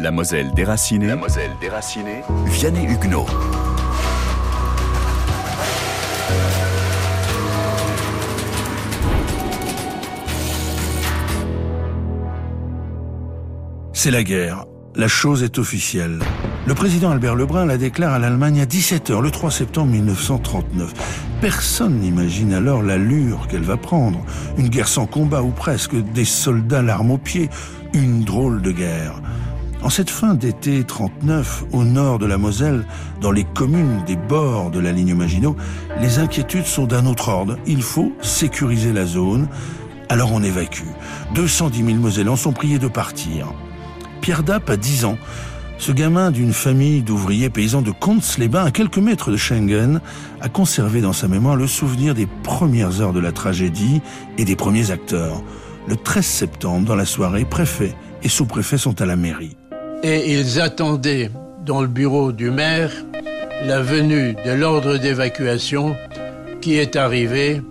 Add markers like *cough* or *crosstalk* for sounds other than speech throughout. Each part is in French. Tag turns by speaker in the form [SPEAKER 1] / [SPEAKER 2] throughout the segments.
[SPEAKER 1] La Moselle déracinée.
[SPEAKER 2] La Moselle déracinée.
[SPEAKER 1] Vianney Huguenot.
[SPEAKER 3] C'est la guerre. La chose est officielle. Le président Albert Lebrun la déclare à l'Allemagne à 17h le 3 septembre 1939. Personne n'imagine alors l'allure qu'elle va prendre. Une guerre sans combat ou presque, des soldats l'arme aux pieds, une drôle de guerre. En cette fin d'été 39, au nord de la Moselle, dans les communes des bords de la ligne Maginot, les inquiétudes sont d'un autre ordre. Il faut sécuriser la zone. Alors on évacue. 210 000 Mosellans sont priés de partir. Pierre Dapp a 10 ans. Ce gamin d'une famille d'ouvriers paysans de Comtes-les-Bains, à quelques mètres de Schengen, a conservé dans sa mémoire le souvenir des premières heures de la tragédie et des premiers acteurs. Le 13 septembre, dans la soirée, préfet et sous-préfet sont à la mairie.
[SPEAKER 4] Et ils attendaient dans le bureau du maire la venue de l'ordre d'évacuation qui est arrivé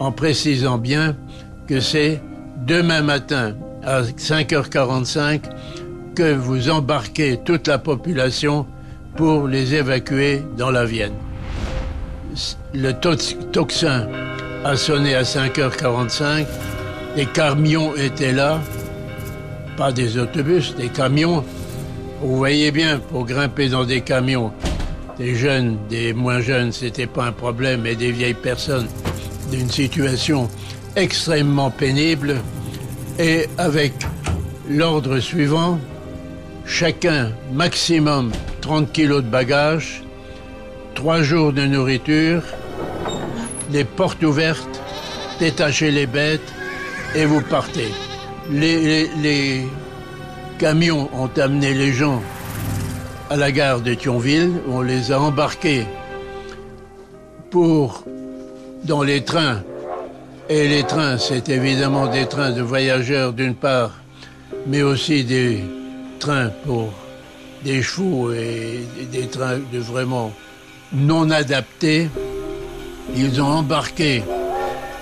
[SPEAKER 4] en précisant bien que c'est demain matin à 5h45 que vous embarquez toute la population pour les évacuer dans la Vienne. Le tocsin a sonné à 5h45, les camions étaient là, pas des autobus, des camions. Vous voyez bien, pour grimper dans des camions, des jeunes, des moins jeunes, c'était pas un problème, et des vieilles personnes d'une situation extrêmement pénible, et avec l'ordre suivant, chacun maximum 30 kilos de bagages, trois jours de nourriture, les portes ouvertes, détachez les bêtes et vous partez. Camions ont amené les gens à la gare de Thionville, on les a embarqués pour dans les trains. Et les trains, c'est évidemment des trains de voyageurs d'une part, mais aussi des trains pour des chevaux et des trains de vraiment non adaptés. Ils ont embarqué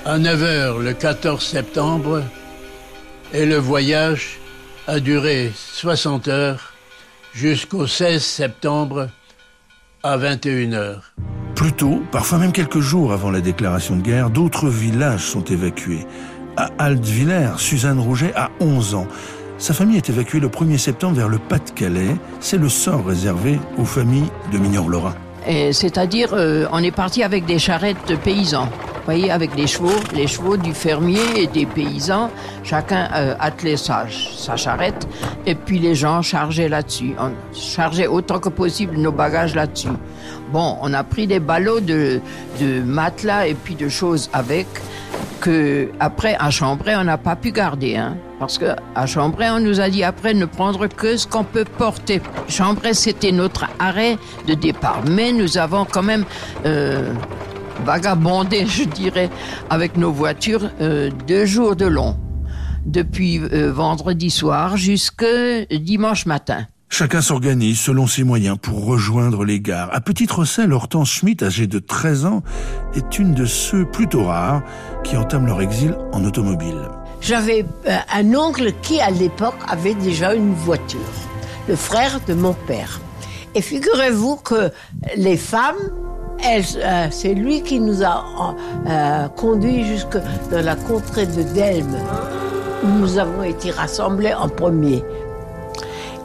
[SPEAKER 4] à 9h le 14 septembre et le voyage a duré 60 heures jusqu'au 16 septembre à 21h.
[SPEAKER 3] Plus tôt, parfois même quelques jours avant la déclaration de guerre, d'autres villages sont évacués. À Altvillers, Suzanne Rouget a 11 ans. Sa famille est évacuée le 1er septembre vers le Pas-de-Calais. C'est le sort réservé aux familles de lorrains.
[SPEAKER 5] C'est-à-dire, euh, on est parti avec des charrettes de paysans. Vous voyez, avec les chevaux, les chevaux du fermier et des paysans, chacun euh, attelait sa, sa charrette, et puis les gens chargeaient là-dessus. On chargeait autant que possible nos bagages là-dessus. Bon, on a pris des ballots de, de matelas et puis de choses avec, que après à Chambray on n'a pas pu garder, hein, parce que à Chambray on nous a dit après ne prendre que ce qu'on peut porter. Chambray c'était notre arrêt de départ, mais nous avons quand même euh, vagabondé, *laughs* je dirais, avec nos voitures euh, deux jours de long, depuis euh, vendredi soir jusqu'à dimanche matin.
[SPEAKER 3] Chacun s'organise selon ses moyens pour rejoindre les gares. À Petite Rosselle, Hortense Schmitt, âgée de 13 ans, est une de ceux plutôt rares qui entament leur exil en automobile.
[SPEAKER 6] J'avais euh, un oncle qui, à l'époque, avait déjà une voiture, le frère de mon père. Et figurez-vous que les femmes, euh, c'est lui qui nous a euh, conduits jusque dans la contrée de Delme, où nous avons été rassemblés en premier.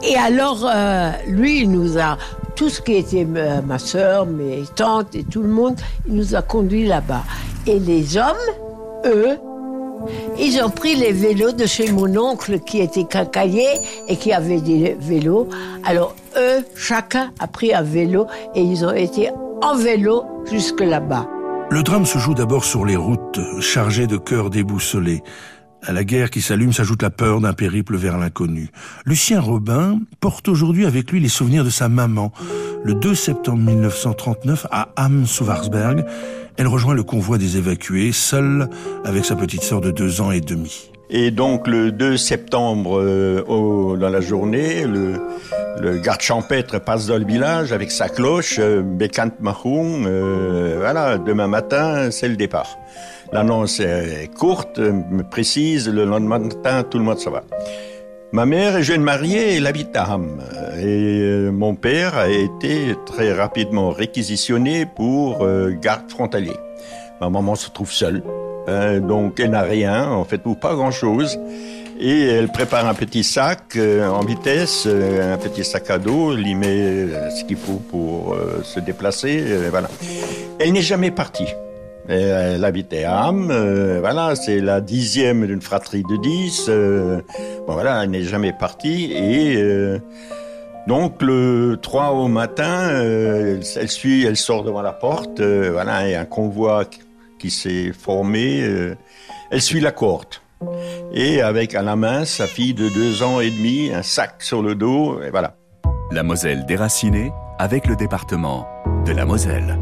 [SPEAKER 6] Et alors, euh, lui, il nous a, tout ce qui était euh, ma soeur, mes tantes et tout le monde, il nous a conduits là-bas. Et les hommes, eux, ils ont pris les vélos de chez mon oncle qui était quincaillier et qui avait des vélos. Alors, eux, chacun a pris un vélo et ils ont été en vélo jusque là-bas.
[SPEAKER 3] Le drame se joue d'abord sur les routes, chargées de cœurs déboussolés. À la guerre qui s'allume s'ajoute la peur d'un périple vers l'inconnu. Lucien Robin porte aujourd'hui avec lui les souvenirs de sa maman. Le 2 septembre 1939, à Warsberg, elle rejoint le convoi des évacués, seule avec sa petite sœur de deux ans et demi.
[SPEAKER 7] Et donc le 2 septembre, euh, dans la journée, le, garde champêtre passe dans le village avec sa cloche, euh, Bekant Mahung, euh, voilà, demain matin, c'est le départ. L'annonce est courte, précise, le lendemain matin, tout le monde s'en va. Ma mère est jeune mariée, elle habite à Ham. Et mon père a été très rapidement réquisitionné pour garde frontalier. Ma maman se trouve seule, hein, donc elle n'a rien, en fait, ou pas grand-chose. Et elle prépare un petit sac euh, en vitesse, un petit sac à dos, elle y met ce qu'il faut pour se déplacer, voilà. Elle n'est jamais partie. Elle habitait à Ham, voilà, c'est la dixième d'une fratrie de dix. bon voilà, elle n'est jamais partie et donc le 3 au matin, euh, elle suit, elle sort devant la porte, euh, voilà, et un convoi s'est formé. Euh, elle suit la courte. Et avec à la main sa fille de deux ans et demi, un sac sur le dos, et voilà.
[SPEAKER 1] La Moselle déracinée avec le département de la Moselle.